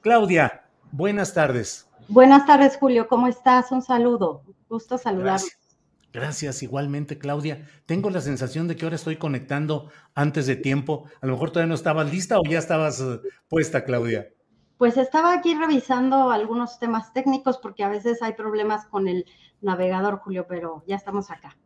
Claudia, buenas tardes. Buenas tardes, Julio. ¿Cómo estás? Un saludo. Gusto saludarte. Gracias. Gracias, igualmente, Claudia. Tengo la sensación de que ahora estoy conectando antes de tiempo. A lo mejor todavía no estabas lista o ya estabas uh, puesta, Claudia. Pues estaba aquí revisando algunos temas técnicos porque a veces hay problemas con el navegador, Julio, pero ya estamos acá.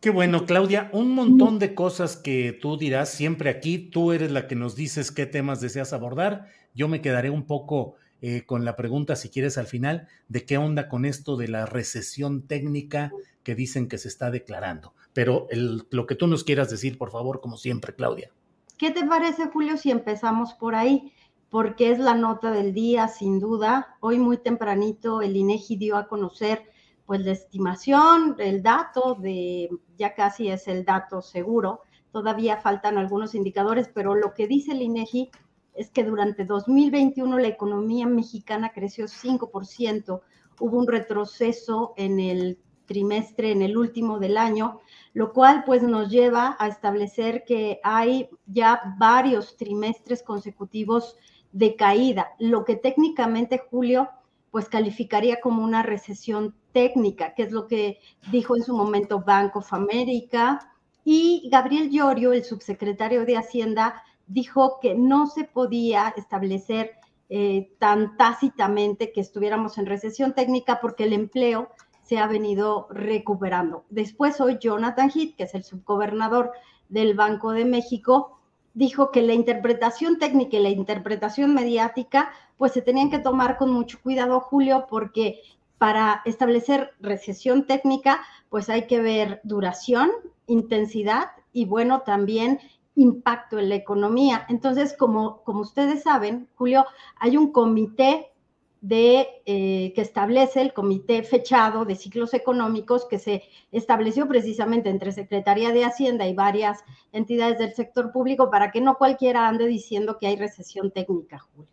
Qué bueno, Claudia. Un montón de cosas que tú dirás siempre aquí. Tú eres la que nos dices qué temas deseas abordar. Yo me quedaré un poco eh, con la pregunta, si quieres, al final, de qué onda con esto de la recesión técnica que dicen que se está declarando. Pero lo que tú nos quieras decir, por favor, como siempre, Claudia. ¿Qué te parece, Julio, si empezamos por ahí? Porque es la nota del día, sin duda. Hoy muy tempranito el INEGI dio a conocer pues la estimación, el dato de, ya casi es el dato seguro, todavía faltan algunos indicadores, pero lo que dice el INEGI es que durante 2021 la economía mexicana creció 5%, hubo un retroceso en el trimestre, en el último del año, lo cual pues nos lleva a establecer que hay ya varios trimestres consecutivos de caída, lo que técnicamente Julio pues calificaría como una recesión técnica, que es lo que dijo en su momento Bank of America. Y Gabriel Llorio, el subsecretario de Hacienda, dijo que no se podía establecer eh, tan tácitamente que estuviéramos en recesión técnica porque el empleo se ha venido recuperando. Después hoy Jonathan Heath, que es el subgobernador del Banco de México, dijo que la interpretación técnica y la interpretación mediática pues se tenían que tomar con mucho cuidado, Julio, porque para establecer recesión técnica pues hay que ver duración, intensidad y bueno, también impacto en la economía. Entonces, como, como ustedes saben, Julio, hay un comité de, eh, que establece el comité fechado de ciclos económicos que se estableció precisamente entre Secretaría de Hacienda y varias entidades del sector público para que no cualquiera ande diciendo que hay recesión técnica, Julio.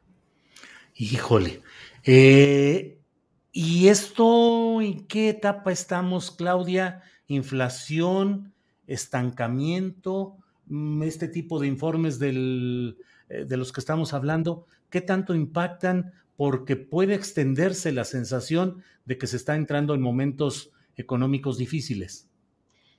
Híjole. Eh, ¿Y esto en qué etapa estamos, Claudia? ¿Inflación? ¿Estancamiento? Mm, este tipo de informes eh, de los que estamos hablando, ¿qué tanto impactan? Porque puede extenderse la sensación de que se está entrando en momentos económicos difíciles.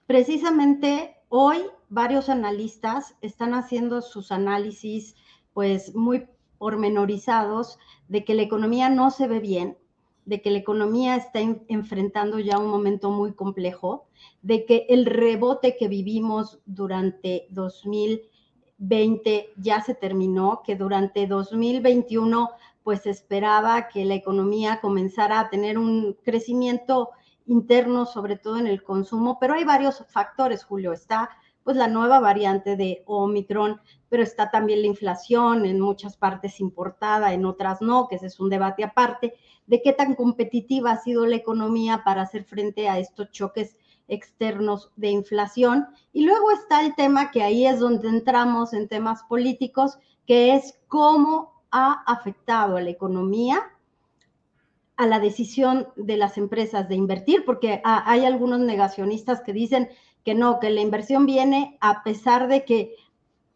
Precisamente hoy varios analistas están haciendo sus análisis pues muy pormenorizados de que la economía no se ve bien, de que la economía está enfrentando ya un momento muy complejo, de que el rebote que vivimos durante 2020 ya se terminó, que durante 2021 pues esperaba que la economía comenzara a tener un crecimiento interno, sobre todo en el consumo, pero hay varios factores, Julio. Está pues la nueva variante de Omicron, pero está también la inflación en muchas partes importada, en otras no, que ese es un debate aparte de qué tan competitiva ha sido la economía para hacer frente a estos choques externos de inflación. Y luego está el tema que ahí es donde entramos en temas políticos, que es cómo ha afectado a la economía a la decisión de las empresas de invertir, porque hay algunos negacionistas que dicen que no, que la inversión viene a pesar de que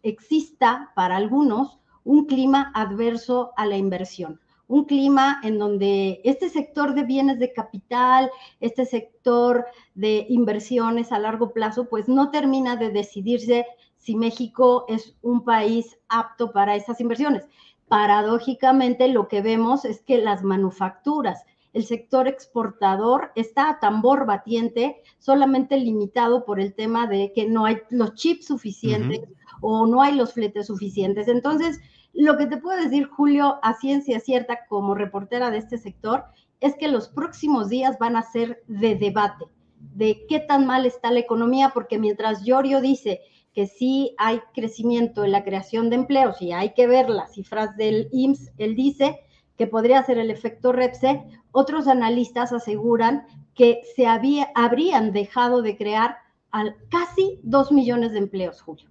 exista para algunos un clima adverso a la inversión un clima en donde este sector de bienes de capital, este sector de inversiones a largo plazo, pues no termina de decidirse si México es un país apto para esas inversiones. Paradójicamente, lo que vemos es que las manufacturas, el sector exportador está a tambor batiente, solamente limitado por el tema de que no hay los chips suficientes o no hay los fletes suficientes. Entonces, lo que te puedo decir, Julio, a ciencia cierta como reportera de este sector, es que los próximos días van a ser de debate, de qué tan mal está la economía, porque mientras Giorgio dice que sí hay crecimiento en la creación de empleos y hay que ver las cifras del IMSS, él dice que podría ser el efecto REPSE, otros analistas aseguran que se había, habrían dejado de crear al casi dos millones de empleos, Julio.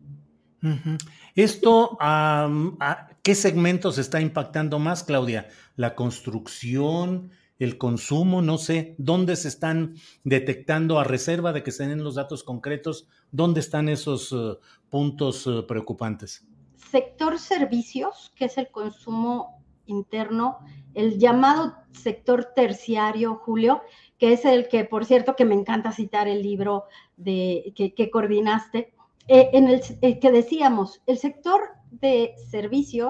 Esto, ¿a qué segmentos está impactando más, Claudia? ¿La construcción, el consumo? No sé, ¿dónde se están detectando a reserva de que se den los datos concretos? ¿Dónde están esos eh, puntos eh, preocupantes? Sector servicios, que es el consumo interno, el llamado sector terciario, Julio, que es el que, por cierto, que me encanta citar el libro de, que coordinaste, eh, en el que decíamos, el sector de servicio.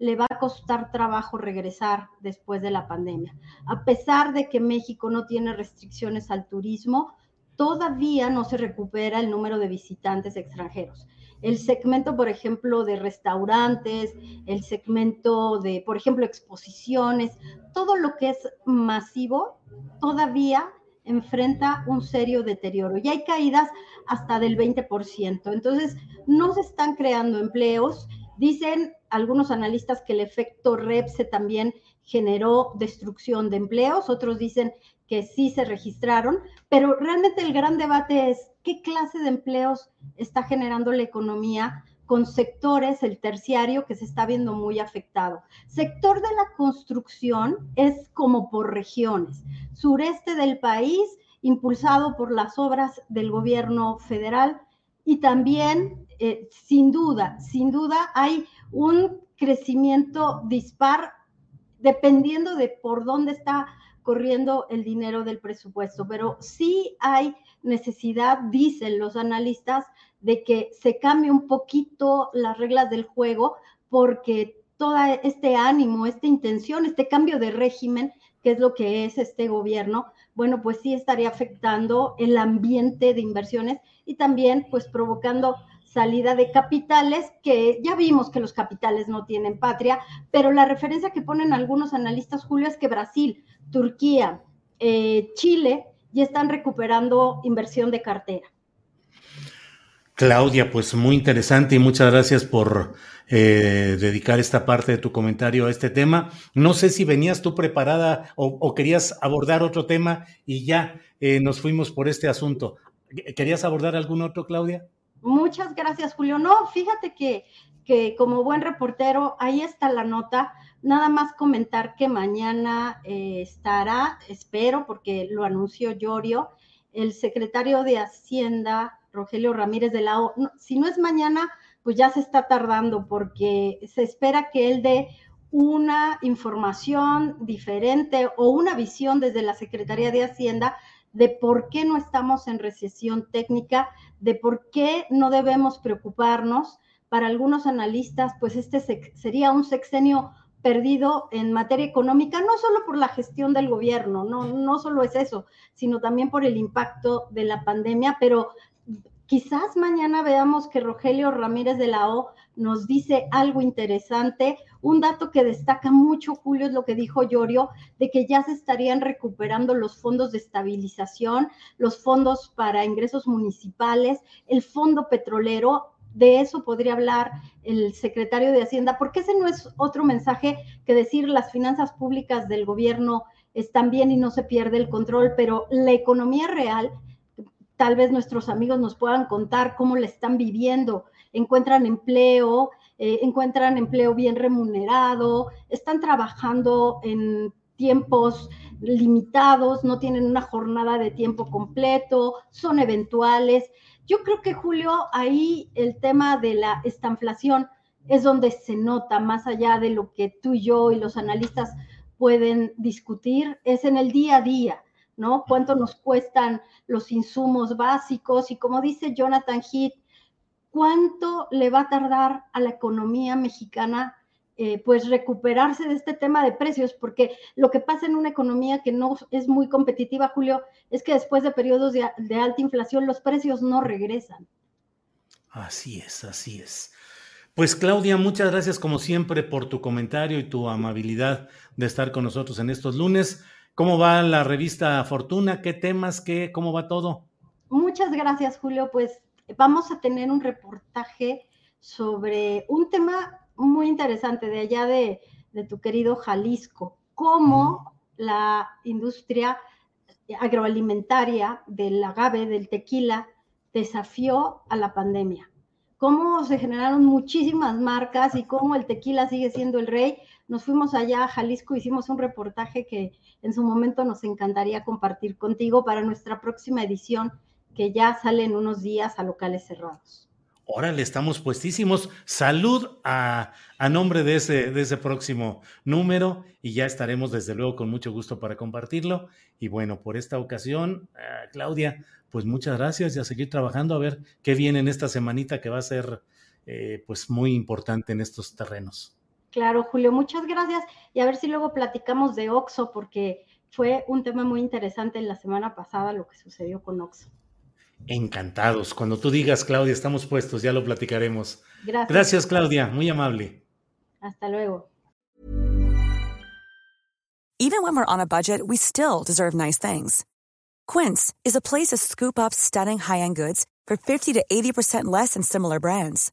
le va a costar trabajo regresar después de la pandemia. A pesar de que México no tiene restricciones al turismo, todavía no se recupera el número de visitantes extranjeros. El segmento, por ejemplo, de restaurantes, el segmento de, por ejemplo, exposiciones, todo lo que es masivo, todavía enfrenta un serio deterioro y hay caídas hasta del 20%. Entonces, no se están creando empleos. Dicen algunos analistas que el efecto REPSE también generó destrucción de empleos, otros dicen que sí se registraron, pero realmente el gran debate es qué clase de empleos está generando la economía con sectores, el terciario, que se está viendo muy afectado. Sector de la construcción es como por regiones. Sureste del país, impulsado por las obras del gobierno federal y también, eh, sin duda, sin duda hay un crecimiento dispar dependiendo de por dónde está corriendo el dinero del presupuesto, pero sí hay necesidad, dicen los analistas, de que se cambie un poquito las reglas del juego porque todo este ánimo, esta intención, este cambio de régimen, que es lo que es este gobierno, bueno, pues sí estaría afectando el ambiente de inversiones y también pues provocando salida de capitales, que ya vimos que los capitales no tienen patria, pero la referencia que ponen algunos analistas, Julio, es que Brasil, Turquía, eh, Chile ya están recuperando inversión de cartera. Claudia, pues muy interesante y muchas gracias por eh, dedicar esta parte de tu comentario a este tema. No sé si venías tú preparada o, querías abordar otro tema y ya eh, nos fuimos por este asunto. ¿Querías abordar algún otro, Claudia? Muchas gracias, Julio. No, fíjate que, que como buen reportero, ahí está la nota. Nada más comentar que mañana eh, estará, espero, porque lo anunció Llorio, el secretario de Hacienda, Rogelio Ramírez de la O. si no es mañana, pues ya se está tardando porque se espera que él dé una información diferente o una visión desde la Secretaría de Hacienda de por qué no estamos en recesión técnica, de por qué no debemos preocuparnos. Para algunos analistas, pues este sería un sexenio perdido en materia económica, no solo por la gestión del gobierno, no, no solo es eso, sino también por el impacto de la pandemia, pero quizás mañana veamos que Rogelio Ramírez de la O nos dice algo interesante. Un dato que destaca mucho, Julio, es lo que dijo Llorio, de que ya se estarían recuperando los fondos de estabilización, los fondos para ingresos municipales, el fondo petrolero. De eso podría hablar el secretario de Hacienda, porque ese no es otro mensaje que decir las finanzas públicas del gobierno están bien y no se pierde el control, pero la economía real, tal vez nuestros amigos nos puedan contar cómo la están viviendo, encuentran empleo, eh, encuentran empleo bien remunerado, están trabajando en tiempos limitados, no tienen una jornada de tiempo completo, son eventuales. Yo creo que, Julio, ahí el tema de la estanflación es donde se nota, más allá de lo que tú y yo y los analistas pueden discutir, es en el día a día, Cuánto nos cuestan los insumos básicos y como dice Jonathan Heath, cuánto le va a tardar a la economía mexicana eh, pues recuperarse de este tema de precios, porque lo que pasa en una economía que no es muy competitiva, Julio, es que después de periodos de, de alta inflación los precios no regresan. Así es, así es. Pues Claudia, muchas gracias como siempre por tu comentario y tu amabilidad de estar con nosotros en estos lunes. ¿Cómo va la revista Fortuna? ¿Qué temas? ¿Qué, ¿Cómo va todo? Muchas gracias, Julio. Pues vamos a tener un reportaje sobre un tema muy interesante de allá de, tu querido Jalisco, cómo la industria agroalimentaria del agave, del tequila, desafió a la pandemia. Cómo se generaron muchísimas marcas y cómo el tequila sigue siendo el rey. Nos fuimos allá a Jalisco, hicimos un reportaje que en su momento nos encantaría compartir contigo para nuestra próxima edición que ya sale en unos días a locales cerrados. Órale, estamos puestísimos. Salud a, nombre de ese, de ese próximo número y ya estaremos desde luego con mucho gusto para compartirlo. Y bueno, por esta ocasión, ah, Claudia, pues muchas gracias y a seguir trabajando a ver qué viene en esta semanita que va a ser eh, pues muy importante en estos terrenos. Claro, Julio, muchas gracias y a ver si luego platicamos de Oxo porque fue un tema muy interesante en la semana pasada lo que sucedió con Oxo. Encantados. Cuando tú digas, Claudia, estamos puestos, ya lo platicaremos. Gracias. Gracias, Claudia. Muy amable. Hasta luego. Even when we're on a budget, we still deserve nice things. Quince is a place to scoop up stunning high-end goods for 50 to 80% less than similar brands.